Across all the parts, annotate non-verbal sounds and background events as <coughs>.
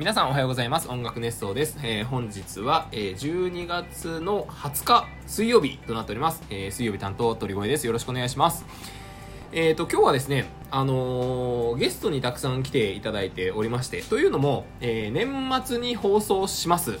皆さんおはようございます。音楽熱奏です、えー本日は、えー12月の20日水曜日となっております、えー水曜日担当鳥越です。よろしくお願いします。えー、と今日はですね、あのーゲストにたくさん来ていただいておりましてというのも、えー年末に放送します、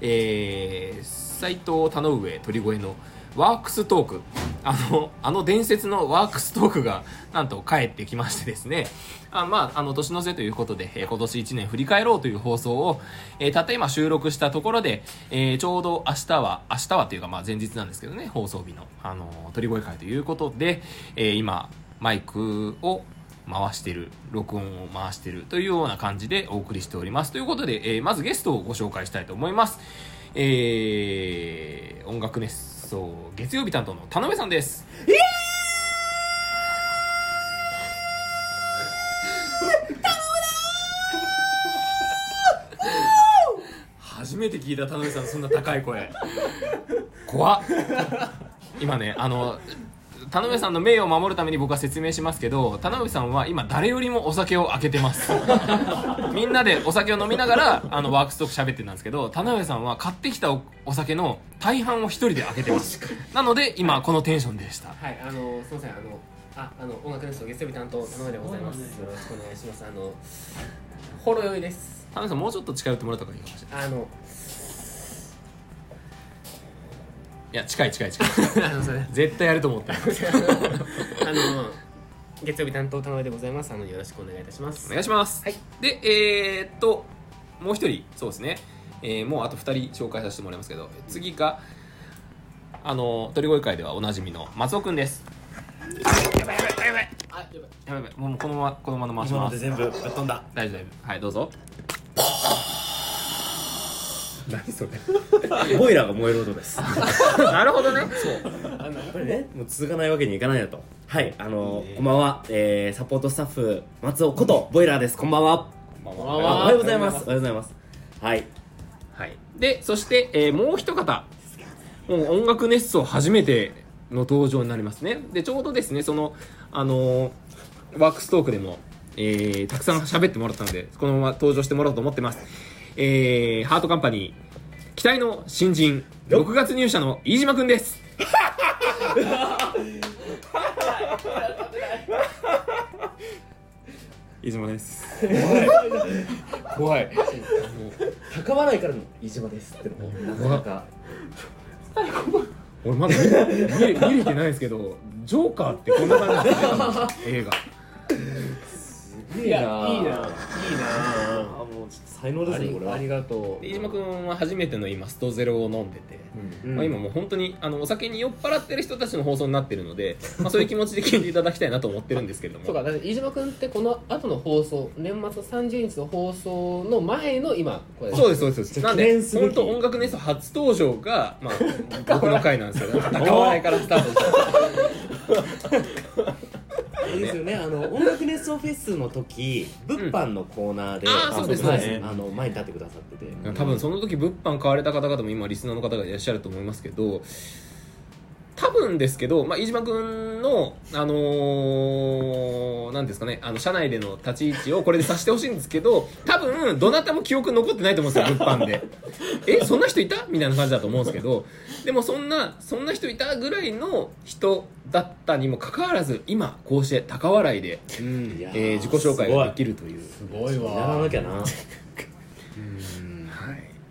えー、斉藤田上鳥越のワークストーク。あのあの伝説のワークストークがなんと帰ってきましてですね。あまああの年の瀬ということで、えー今年1年振り返ろうという放送を、えーたった今収録したところで、えーちょうど明日は明日はというかまあ前日なんですけどね放送日のあの鳥越会ということで、え今マイクを回してる録音を回してるというような感じでお送りしております。ということで、えーまずゲストをご紹介したいと思います。えー音楽熱奏月曜日担当の田辺さんです。初めて聞いた田辺さんのそんな高い声。怖っ。今ねあの田辺さんの名誉を守るために僕は説明しますけど田辺さんは今誰よりもお酒を開けてます <laughs> みんなでお酒を飲みながらあのワークストーク喋ってたんですけど田辺さんは買ってきたおお酒の大半を一人で開けてますなので今このテンションでしたはい、あのすみません、あの、あ、あの音楽熱奏月曜日担当田上でございます。よろしくお願いします。あの、ほろ酔いです。田辺さんもうちょっと近寄ってもらった方がいいかもしれないあの、いや近い近い近い。<laughs> あの、それ、絶対やると思ってる。<laughs> あの、月曜日担当田上でございます。あの、よろしくお願いいたします。お願いします、はい。でえー、っともう一人。そうですね、えーもうあと二人紹介させてもらいますけど次があの鳥越会ではおなじみの松尾くんです。やばいやばいやばい。あ、やばい。やばい。やばいもうこのままこのまま回し今のますで全部ぶっ飛んだ。大丈夫。はいどうぞ何それ。ボイラーが燃える音です。<laughs> なるほどね。そう。あのやっぱりね。もう続かないわけにいかないなと。はいあのこんばんは、えー、サポートスタッフ松尾ことボイラーです。こんばんは。こんばんは。おはようございます。おはようございます。はい。はい、でそして、えーもう一方。もう音楽熱奏初めての登場になりますね。でちょうどですねそのあのーワークストークでも、えーたくさん喋ってもらったのでこのまま登場してもらおうと思ってますえーハートカンパニー期待の新人6月入社の飯島くんです。<laughs> 飯島です。怖い。高笑いからの飯島ですってのも、なかなか。<laughs> 俺まだ見見れ見れてないですけどジョーカーってこんな感じだった映画いや、いいな。いいな。あもうちょっと才能ですねこれは。ありがとう。飯島君は初めての今ストゼロを飲んでて、うん。まあ、今もう本当にあのお酒に酔っ払ってる人たちの放送になってるので、<laughs> まあ、そういう気持ちで聞いていただきたいなと思ってるんですけれども。そうか、だって飯島君ってこの後の放送、年末30日の放送の前の今、これ。そうですそうです。そうですなん記で本当音楽ネスト初登場が、まあ、<laughs> 僕の回なんですけど高笑いからスタートして <laughs> あれですよね。あの音楽熱奏フェスの時物販のコーナーで、あーそうですはいそうです。あの前に立ってくださってて。多分その時物販買われた方々も今リスナーの方がいらっしゃると思いますけど多分ですけど、まあ、飯島君の、あのーなんですかね、あの、社内での立ち位置をこれでさせてほしいんですけど、多分、どなたも記憶残ってないと思うんですよ、<laughs> 物販で。え、そんな人いた？みたいな感じだと思うんですけど、でもそんな、そんな人いたぐらいの人だったにもかかわらず、今、こうして高笑いで、うん。えー自己紹介ができるという。すごいやらなきゃなはい。<laughs>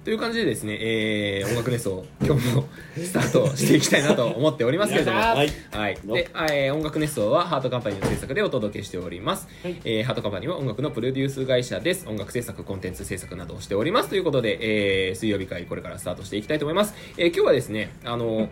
という感じでですね、えー、音楽熱奏、<laughs> 今日もスタートしていきたいなと思っておりますけれども、やったーはい。で、えー音楽熱奏はハートカンパニーの制作でお届けしております。はいえーハートカンパニーは音楽のプロデュース会社です。音楽制作、コンテンツ制作などをしております。ということで、えー水曜日会これからスタートしていきたいと思います。えー今日はですね、あの、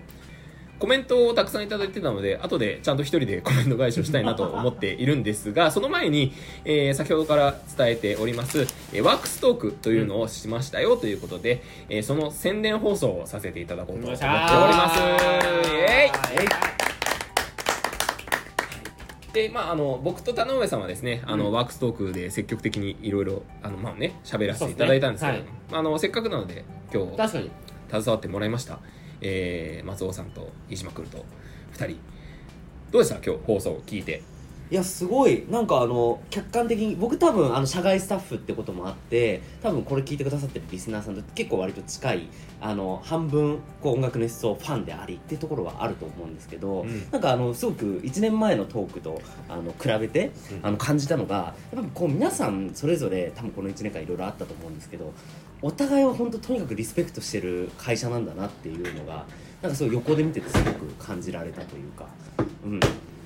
コメントをたくさんいただいてたので、後でちゃんと一人でコメント返しをしたいなと思っているんですが、<laughs> その前に、えー先ほどから伝えております、えーワークストークというのをしましたよということで、えーその宣伝放送をさせていただこうと思っております。イエーイ。で、まあ、あの僕と田上さんはですね、あのワークストークで積極的にいろいろあのまあね喋らせていただいたんですけど、そうですあのせっかくなので今日確かに。携わってもらいました、えー松尾さんと飯島君と2人。どうでした？今日放送を聞いて。いやすごい。なんかあの客観的に僕多分あの社外スタッフってこともあって多分これ聞いてくださってるリスナーさんと結構割と近いあの半分こう音楽熱奏ファンでありっていうところはあると思うんですけど、うん。なんかあのすごく1年前のトークとあの比べてうん。あの感じたのがやっぱこう皆さんそれぞれ多分この1年間いろいろあったと思うんですけどお互いを本当とにかくリスペクトしてる会社なんだなっていうのがなんかそう横で見ててすごく感じられたというか、うん、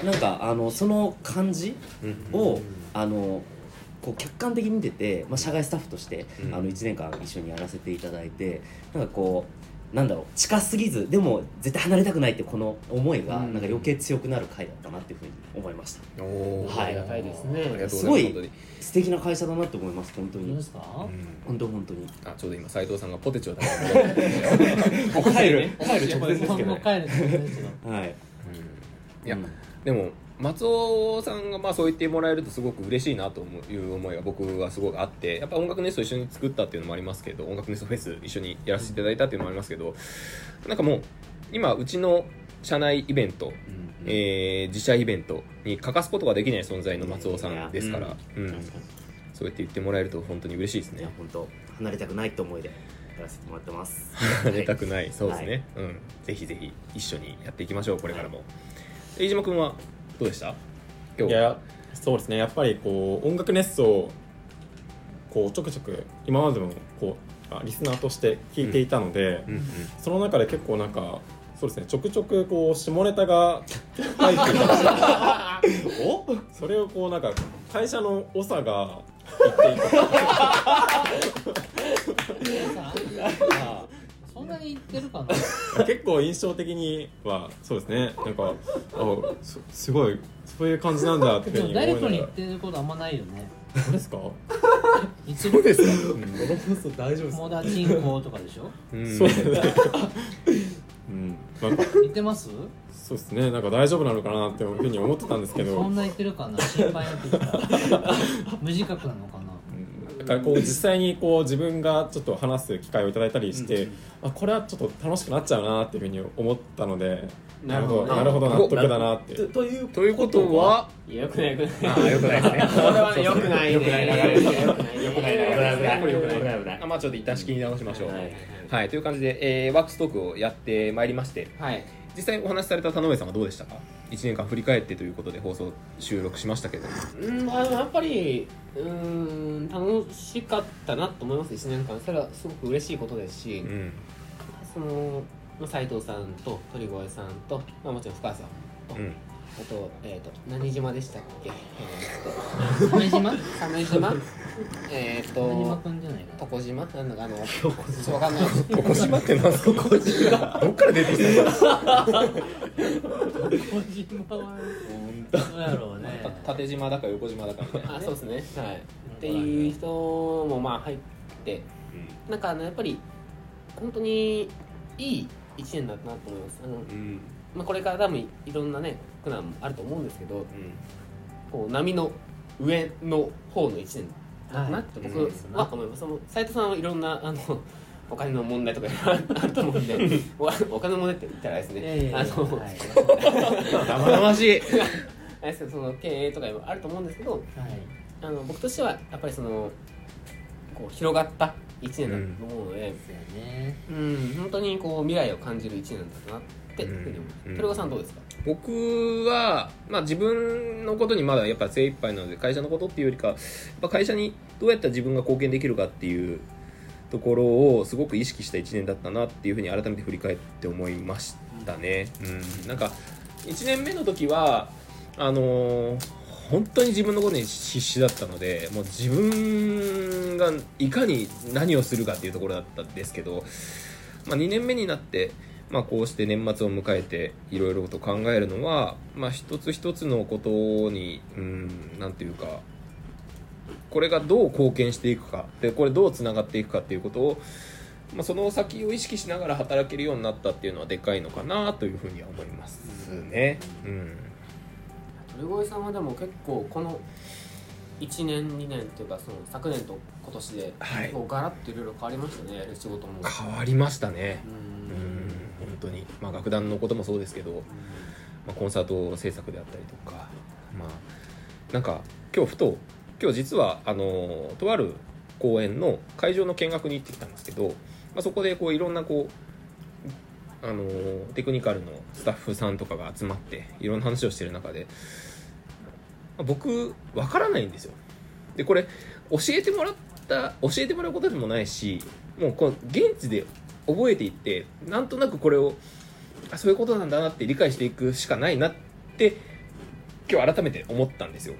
なんかあのその感じうんを、あのこう客観的に見てて、まあ、社外スタッフとして、うん。あの1年間一緒にやらせていただいてなんかこうなんだろう近すぎずでも絶対離れたくないってこの思いがうん。なんか余計強くなる回だったなっていうふうに思いました。おー。はい。ありがたいですね。すすごい素敵な会社だなって思います本当に。本当本当に。あちょうど今斉藤さんがポテチを食べて <laughs> る。帰る帰る直前ですけど。はい。いや、うんでも松尾さんがまあそう言ってもらえるとすごく嬉しいなという思いが僕はすごくあってやっぱ音楽ネスト一緒に作ったっていうのもありますけど音楽ネストフェス一緒にやらせていただいたっていうのもありますけどなんかもう今うちの社内イベント、えー自社イベントに欠かすことができない存在の松尾さんですから、うん。そうやって言ってもらえると本当に嬉しいですね。本当離れたくないって思いでやらせてもらってます。<laughs> 出たくないそうですね、うん。ぜひぜひ一緒にやっていきましょうこれからも、飯島君は？どうでした？今日。いやそうですね。やっぱりこう音楽熱奏こうちょくちょく今までもこうあリスナーとして聞いていたので、うんうんその中で結構なんかそうですね。ちょくちょくこう下ネタが入っていた <laughs> お？それをこうなんか会社の長が言ってい <laughs> さそんなに言ってるかな？た <laughs> 結構印象的にはそうですね。なんかあすすごいそういう感じなんだっていうでふうに誰かに言ってることあんまないよね。そうですか？いつも。ですか、この放送大丈夫です友達人口とかでしょ？うん。そうですね。うん。なんか言ってます？そうですね。なんか大丈夫なのかなっていうふうに思ってたんですけど。そんな言ってるかな？心配になってきた無自覚なのかな？だからこう実際にこう自分がちょっと話す機会をいただいたりして、あこれはちょっと楽しくなっちゃうなっていうふうに思ったのでなるほど。なるほど納得だなって。とというということは？よくないよくない。よくないですね。これはねよくないね。よくないよくないよくない危ない危ないよくない危ない危ないあまあちょっと一旦仕切り直しましょう。ははいい、という感じで、えーワックストークをやってまいりまして。はい。実際お話しされた田上さんはどうでしたか？1年間振り返ってということで放送収録しましたけど。うんまあやっぱりうーん楽しかったなと思います1年間。それはすごく嬉しいことですし、うん。そのまあ斉藤さんと鳥越さんと、まあ、もちろん深谷さんと、うんあと,、えー、と何島でしたっけ？えー、と鮫島？えっと鮫島くんじゃないか床島？なんだかあのちょっとわかんない。ここ島ってなんすか？島。どっから出てきたの？小島は。どうやろうね。縦島だか横島だかみたいなあそうですね。はい。っていう人もまあ入ってなんかあのやっぱり本当にいい1年だったなと思います。あの、うんまあ、これから多分いろんなね苦難もあると思うんですけどこう波の上の方の1年だなって僕は思います、その斉藤さんはいろんなあの <laughs> お金の問題とかあると思うんで <laughs> おお金の問題って言ったらですね <laughs> 生々しい。あれですその経営とかもあると思うんですけどはい。あの僕としてはやっぱりそのこう広がった1年だと思うので、ですよね。うん本当にこう未来を感じる1年だったなっていうふうに思う。うん鳥越さんどうですか？僕は、まあ、自分のことにまだやっぱ精一杯なので会社のことっていうよりかやっぱ会社にどうやったら自分が貢献できるかっていうところをすごく意識した1年だったなっていうふうに改めて振り返って思いましたね。うん、なんか1年目の時はあのー本当に自分のことに必死だったのでもう自分がいかに何をするかっていうところだったんですけど、まあ、2年目になって、まあ、こうして年末を迎えていろいろと考えるのは、まあ、一つ一つのことにうんなんていうかこれがどう貢献していくかでこれどうつながっていくかっていうことを、まあ、その先を意識しながら働けるようになったっていうのはでかいのかなというふうには思いますね。うん。鳥越さんはでも結構この1年2年っていうかその昨年と今年ではい。ガラッといろいろ変わりましたねやる仕事も。変わりましたね。ううん当に、まあ、楽団のこともそうですけど、まあ、コンサート制作であったりとか、まあ、なんか今日ふと今日実はあのとある公演の会場の見学に行ってきたんですけど、まあ、そこでこういろんなこうあのテクニカルのスタッフさんとかが集まっていろんな話をしてる中で、ま僕わからないんですよ。でこれ教えてもらった教えてもらうことでもないしもうこう現地で覚えていってなんとなくこれをあそういうことなんだなって理解していくしかないなって今日改めて思ったんですよ。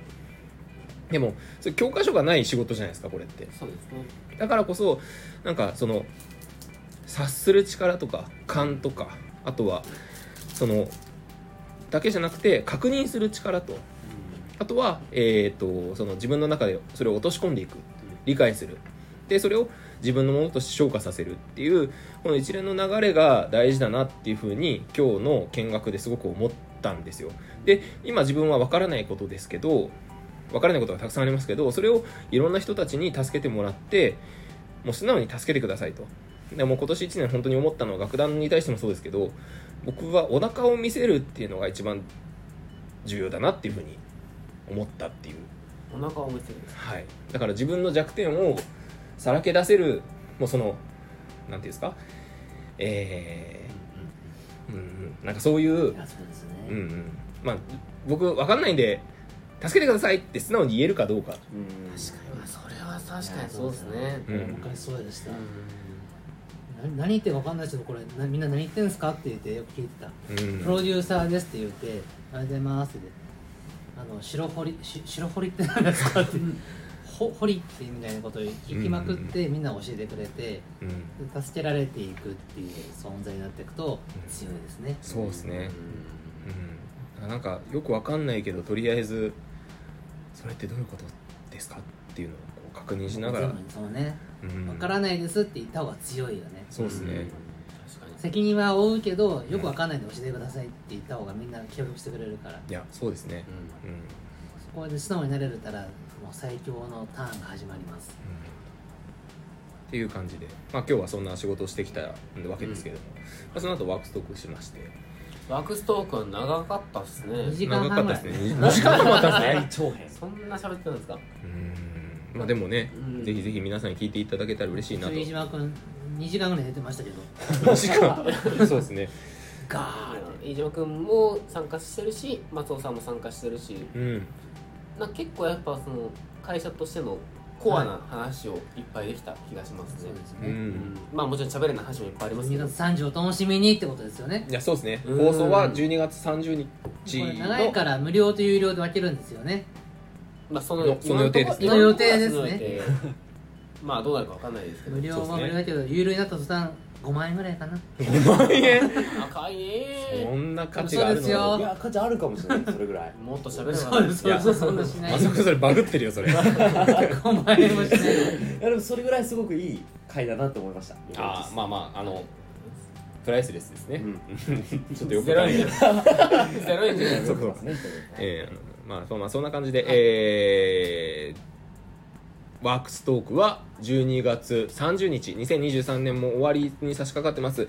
でもそれ教科書がない仕事じゃないですかこれって。そうですね。だからこそなんかその察する力とか勘とかあとはそのだけじゃなくて確認する力とあとは、えー、とその自分の中でそれを落とし込んでいく理解する。でそれを自分のものとして消化させるっていうこの一連の流れが大事だなっていうふうに今日の見学ですごく思ったんですよ。で今自分は分からないことですけど分からないことがたくさんありますけどそれをいろんな人たちに助けてもらってもう素直に助けてくださいと。でも今年1年本当に思ったのは楽団に対してもそうですけど僕はお腹を見せるっていうのが一番重要だなっていうふうに思ったっていう。お腹を見せる。はい、だから自分の弱点をさらけ出せるもうそのなんていうんですか？えー、うんうん。なんかそういういやそうですね、うんうん。まあ僕わかんないんで助けてくださいって素直に言えるかどうか。うん。確かに。まあそれは確かにそうですね。うん。昔そうでした、う何何言って分かんないけどこれなみんな何言ってんすかって言ってよく聞いてた、うんプロデューサーですって言って「ありがとうございます」ってあの白堀し白堀って何ですかって <laughs> ほ堀ってみたいなことを聞きまくってみんな教えてくれてうん。で助けられていくっていう存在になっていくと強いですね、そうですね。うん。なんかよくわかんないけどとりあえずそれってどういうことですかっていうのをこう確認しながら。そのね。うん。分からないですって言った方が強いよね。そうですね。責任は負うけどよく分かんないんで教えてくださいって言った方がみんな協力してくれるから。いやそうですね。ううんそこで素直になれたらもう最強のターンが始まります。っていう感じで、まあ、今日はそんな仕事をしてきたわけですけれども、まあ、その後ワークストークしまして。んワークストークは長かったっす2ね時間長か半ぐらい。ったですね。2時間半もあったんですね大 <laughs> 長編そんな喋ってたんですか？うん。まあでもね、うん。ぜひぜひ皆さんに聞いていただけたら嬉しいなと。飯島君2時間ぐらい寝てましたけど。2時間。<laughs> そうですね。ガー飯島君も参加してるし松尾さんも参加してるし。うん結構やっぱその会社としてのコアな話をいっぱいできた気がしますね。そうですね、うん。うん。まあもちろん喋れない話もいっぱいありますけ2ど月30お楽しみにってことですよね。いやそうですね。うん放送は12月30日これの長いから無料と有料で分けるんですよね。まあそののその予定ですね。その予定ですねまあどうなるかわかんないですけど。無料は無料だけど有料になった途端5万円ぐらいかな。5万円赤いねそんな価値があるの？そうですよ。いや価値あるかもしれないそれぐらい。もっと喋ればそうですそうですそんなしないまさかそれバグってるよそれ。<laughs> 5万円もしない。いやでもそれぐらいすごくいい回だなと思いました。ああまあまああのプライスレスですね、うん。<laughs> ちょっとよくゼロ円じゃない。ゼロ円じゃないそうそう。ですねえーまあそうまあそんな感じで、えーワークストークは12月30日2023年も終わりに差し掛かってます、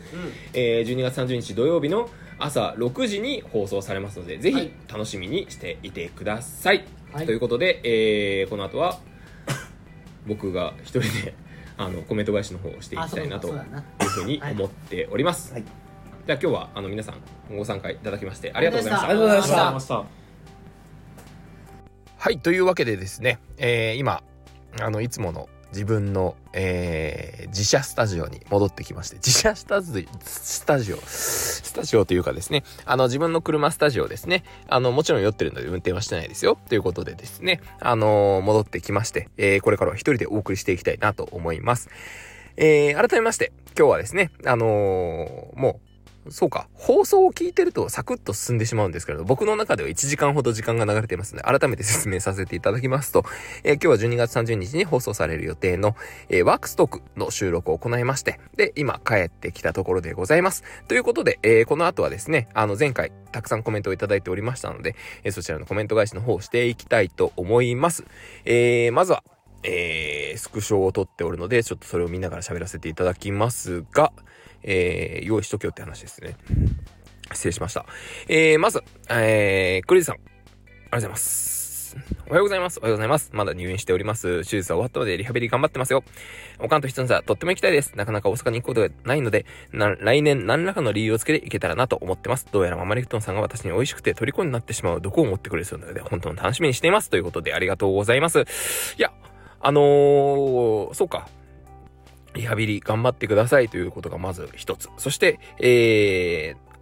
えー12月30日土曜日の朝6時に放送されますのでぜひはい。楽しみにしていてください、はい。ということで、えーこの後は <coughs> 僕が一人であのコメント返しの方をしていきたいなというふうに思っております、はい。じゃあ今日はあの皆さんご参加いただきましてありがとうございました。ありがとうございました。ました。はい、というわけでですね、えー今、あの、いつもの自分の、えー自社スタジオに戻ってきまして、自社スタジオ、スタジオ、スタジオというかですね、あの、自分の車スタジオですね、あの、もちろん酔ってるので運転はしてないですよ、ということでですね、あの戻ってきまして、えーこれからは一人でお送りしていきたいなと思います。えー改めまして、今日はですね、あのーもう、そうか。放送を聞いてるとサクッと進んでしまうんですけれど、僕の中では1時間ほど時間が流れていますので、改めて説明させていただきますと、えー今日は12月30日に放送される予定の、えーワークストークの収録を行いまして、で、今帰ってきたところでございます。ということで、えーこの後はですね、あの前回たくさんコメントをいただいておりましたので、えそちらのコメント返しの方をしていきたいと思います。えーまずは、えースクショを撮っておるので、ちょっとそれを見ながら喋らせていただきますが、えー用意しとけよって話ですね。失礼しました。えー、まず、えー、クリズさん、ありがとうございます。。おはようございます。おはようございます。まだ入院しております。手術は終わったのでリハビリ頑張ってますよ。おかんと一つさ、とっても行きたいです。なかなか大阪に行くことがないので、来年何らかの理由をつけて行けたらなと思ってます。どうやらママリフトンさんが私に美味しくて虜になってしまう毒を持ってくれそうなので、本当に楽しみにしています。ということでありがとうございます。いや、あのー、そうか。リハビリ頑張ってくださいということがまず一つ。そして、えー、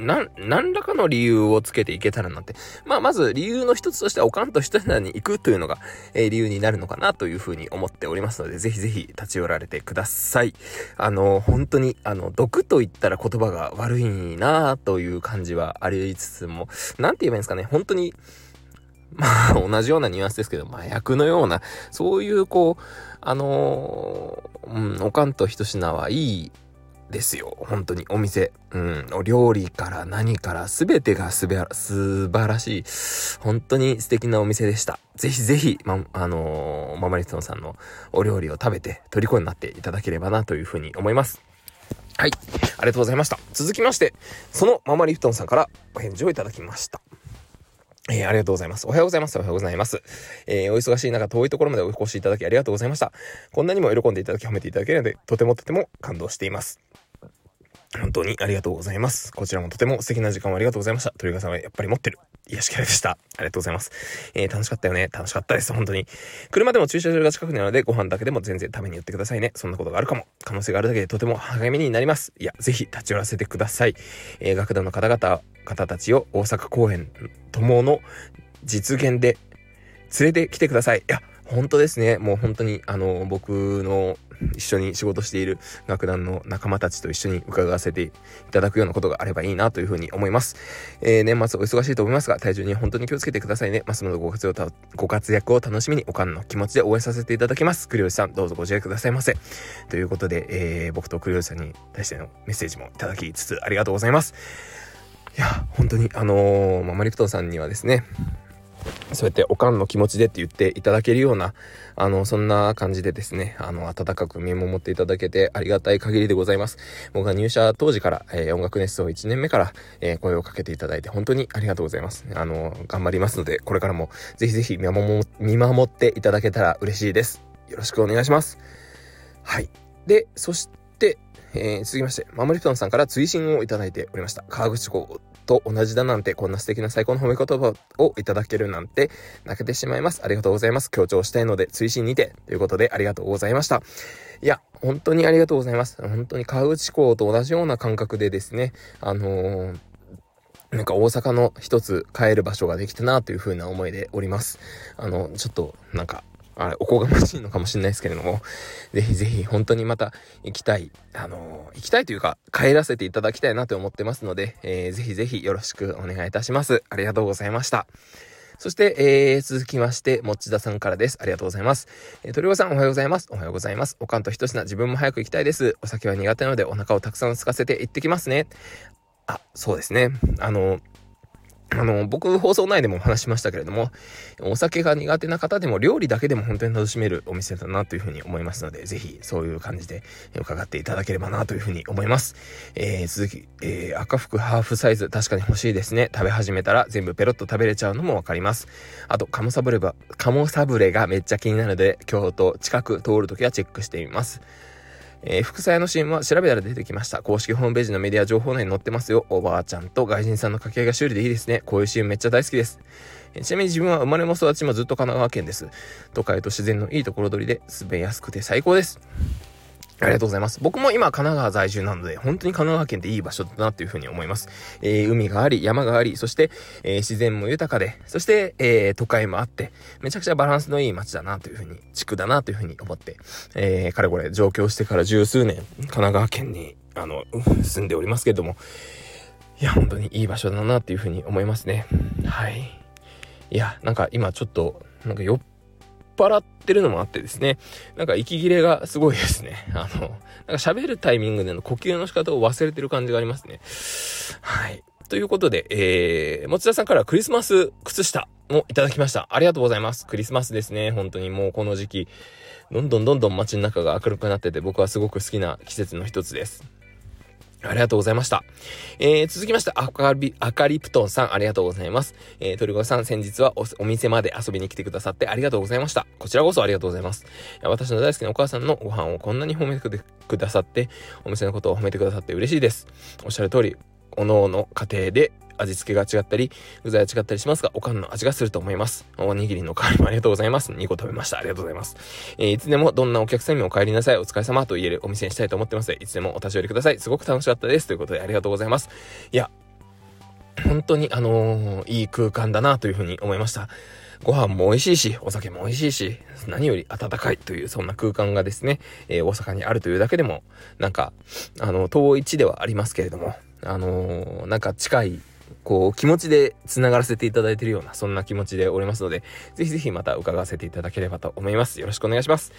な、何らかの理由をつけていけたらなって。まあ、まず理由の一つとしては、おかんと一つに行くというのが、えー理由になるのかなというふうに思っておりますので、ぜひぜひ立ち寄られてください。あの、本当に、あの、毒と言ったら言葉が悪いなという感じはありつつも、なんて言えばいいんですかね、本当に、まあ、同じようなニュアンスですけど、麻薬のような、そういう、こう、あのーうん、おかんと一品はいいですよ。本当に、お店。うん、お料理から何から全てがすべら、素晴らしい、本当に素敵なお店でした。ぜひぜひ、ま、あのーママリストンさんのお料理を食べて、虜になっていただければなというふうに思います。はい。ありがとうございました。続きまして、そのママリフトンさんからお返事をいただきました。えーありがとうございます。おはようございます。おはようございます。えーお忙しい中、遠いところまでお越しいただきありがとうございました。こんなにも喜んでいただき、褒めていただけるので、とてもとても感動しています。本当にありがとうございます。こちらもとても素敵な時間をありがとうございました。鳥川さんはやっぱり持ってる。癒しキャラでした。ありがとうございます。えー楽しかったよね。楽しかったです。本当に。車でも駐車場が近くにあるので、ご飯だけでも全然食べに寄ってくださいね。そんなことがあるかも。可能性があるだけでとても励みになります。いや、ぜひ立ち寄らせてください。えー楽団の方々、方たちを大阪公演ともの実現で連れてきてください。いや、本当ですね。もう本当に、あの、僕の一緒に仕事している楽団の仲間たちと一緒に伺わせていただくようなことがあればいいなというふうに思います。えー年末お忙しいと思いますが、体重に本当に気をつけてくださいね。ますのでご活躍をご活躍を楽しみに、おかんの気持ちで応援させていただきます。栗吉さん、どうぞご自愛くださいませ。ということで、えー僕と栗吉さんに対してのメッセージもいただきつつありがとうございます。いや、本当に、あのーママリプトンさんにはですね、そうやっておかんの気持ちでって言っていただけるような、あの、そんな感じでですね、あの、温かく見守っていただけてありがたい限りでございます。僕が入社当時から、えー音楽熱奏1年目から、えー声をかけていただいて本当にありがとうございます。あの、頑張りますので、これからもぜひぜひ見守見守っていただけたら嬉しいです。よろしくお願いします。はい。で、そして、えー続きまして、マモリプトンさんから追伸をいただいておりました。川口湖と同じだなんて、こんな素敵な最高の褒め言葉をいただけるなんて、泣けてしまいます。ありがとうございます。強調したいので、追伸にて、ということで、ありがとうございました。いや、本当にありがとうございます。本当に川口湖と同じような感覚でですね、あのーなんか大阪の一つ帰る場所ができたなという風な思いでおります。あの、ちょっと、なんか、あれ、おこがましいのかもしれないですけれども、ぜひぜひ本当にまた行きたい、あのー行きたいというか、帰らせていただきたいなと思ってますので、えーぜひぜひよろしくお願いいたします。ありがとうございました。そして、えー、続きまして、もっちださんからです。ありがとうございます。えー、鳥羽さんおはようございます。おはようございます。おかんと一品、自分も早く行きたいです。お酒は苦手なので、お腹をたくさん空かせて行ってきますね。あ、そうですね。あの、あの、僕、放送内でもお話しましたけれども、お酒が苦手な方でも料理だけでも本当に楽しめるお店だなというふうに思いますので、ぜひそういう感じで伺っていただければなというふうに思います。えー、続き、えー、赤服ハーフサイズ確かに欲しいですね。食べ始めたら全部ペロッと食べれちゃうのもわかります。あと、カモサブレが、カモサブレがめっちゃ気になるので、京都近く通るときはチェックしてみます。えー、副菜のシーンは調べたら出てきました。公式ホームページのメディア情報内に載ってますよ。おばあちゃんと外人さんの掛け合いが修理でいいですね。こういうシーンめっちゃ大好きです。ちなみに自分は生まれも育ちもずっと神奈川県です。都会と自然のいいところ取りで滑りやすくて最高です。ありがとうございます。僕も今神奈川在住なので、本当に神奈川県っていい場所だなっていうふうに思います。えー海があり、山があり、そして、えー自然も豊かで、そして、えー都会もあって、めちゃくちゃバランスのいい街だなというふうに、地区だなというふうに思って、えー、かれこれ上京してから十数年、神奈川県に、あの、住んでおりますけれども、いや、本当にいい場所だなっていうふうに思いますね。はい。いや、なんか今ちょっと、なんか酔っ払ってるのもあってですね、なんか息切れがすごいですね。<laughs> あの、なんか喋るタイミングでの呼吸の仕方を忘れてる感じがありますね。はい。ということで、えー、持田さんからクリスマス靴下もいただきました。ありがとうございます。クリスマスですね。本当にもうこの時期、どんどんどんどん街の中が明るくなってて、僕はすごく好きな季節の一つです。ありがとうございました。えー、続きまして、アカリ、アカリプトンさん、ありがとうございます。えー、鳥越さん、先日はおお店まで遊びに来てくださってありがとうございました。こちらこそありがとうございます。私の大好きなお母さんのご飯をこんなに褒めてくださって、お店のことを褒めてくださって嬉しいです。おっしゃる通り、おのおの家庭で味付けが違ったり、具材は違ったりしますが、おかんの味がすると思います。おにぎりの代わりもありがとうございます。2個食べました。ありがとうございます。えーいつでもどんなお客さんにもお帰りなさい。お疲れ様と言えるお店にしたいと思ってます。いつでもお立ち寄りください。すごく楽しかったです。ということでありがとうございます。いや、本当にあのーいい空間だなというふうに思いました。ご飯も美味しいし、お酒も美味しいし、何より温かいという、そんな空間がですね、えー大阪にあるというだけでも、なんか、あの、遠い地ではありますけれども、あのーなんか近い、こう、気持ちで繋がらせていただいているような、そんな気持ちでおりますので、ぜひぜひまた伺わせていただければと思います。よろしくお願いします。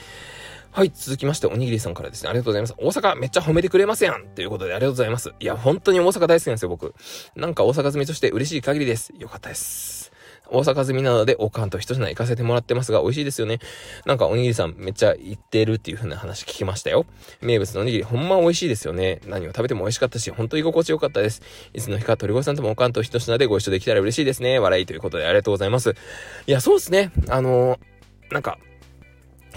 はい、続きまして、おにぎりさんからですね、ありがとうございます。大阪めっちゃ褒めてくれますやんということでありがとうございます。いや、本当に大阪大好きなんですよ、僕。なんか大阪住みとして嬉しい限りです。よかったです。大阪住みなので、おかんと一品行かせてもらってますが、美味しいですよね。なんかおにぎりさんめっちゃ行ってるっていう風な話聞きましたよ。名物のおにぎりほんま美味しいですよね。何を食べても美味しかったし、ほんと居心地良かったです。いつの日か鳥越さんともおかんと一品でご一緒できたら嬉しいですね。笑いということでありがとうございます。いや、そうですね。あのなんか、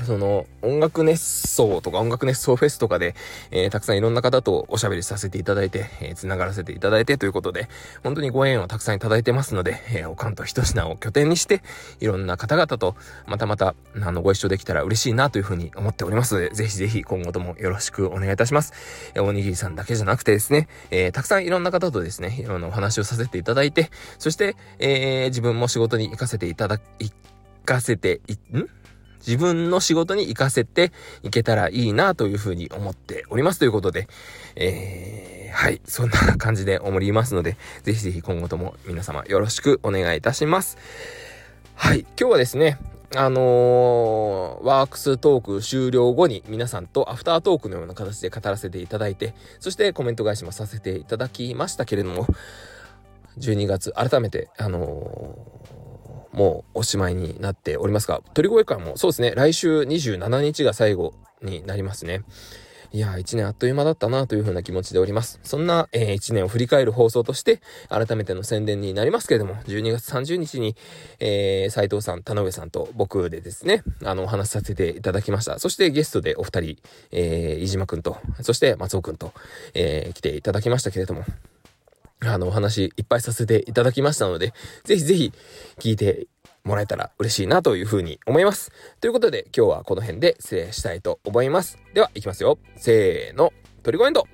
その、音楽熱奏とか音楽熱奏フェスとかで、えーたくさんいろんな方とおしゃべりさせていただいて、えー繋がらせていただいてということで、本当にご縁をたくさんいただいてますので、えーおかんと一品を拠点にして、いろんな方々と、またまた、あの、ご一緒できたら嬉しいなというふうに思っておりますので、ぜひぜひ今後ともよろしくお願いいたします。えーおにぎりさんだけじゃなくてですね、えーたくさんいろんな方とですね、いろんなお話をさせていただいて、そして、えー自分も仕事に行かせていただ、行かせてい、ん？自分の仕事に活かせていけたらいいなというふうに思っておりますということで、えー、はい、そんな感じで思いますので、ぜひぜひ今後とも皆様よろしくお願いいたします。はい、今日はですね、あのーワークストーク終了後に皆さんとアフタートークのような形で語らせていただいて、そしてコメント返しもさせていただきましたけれども、12月改めて、あのーもうおしまいになっておりますが、鳥越館もそうですね、来週27日が最後になりますね。いやー、一年あっという間だったなというふうな気持ちでおります。そんな、えー、一年を振り返る放送として、改めての宣伝になりますけれども、12月30日に、えー、斉藤さん、田上さんと僕でですね、あの、お話しさせていただきました。そしてゲストでお二人、えー、飯島くんと、そして松尾くんと、えー、来ていただきましたけれども、あの、お話いっぱいさせていただきましたので、ぜひぜひ聞いてもらえたら嬉しいなというふうに思います。ということで、今日はこの辺で失礼したいと思います。では、いきますよ。せーの、トリコエンド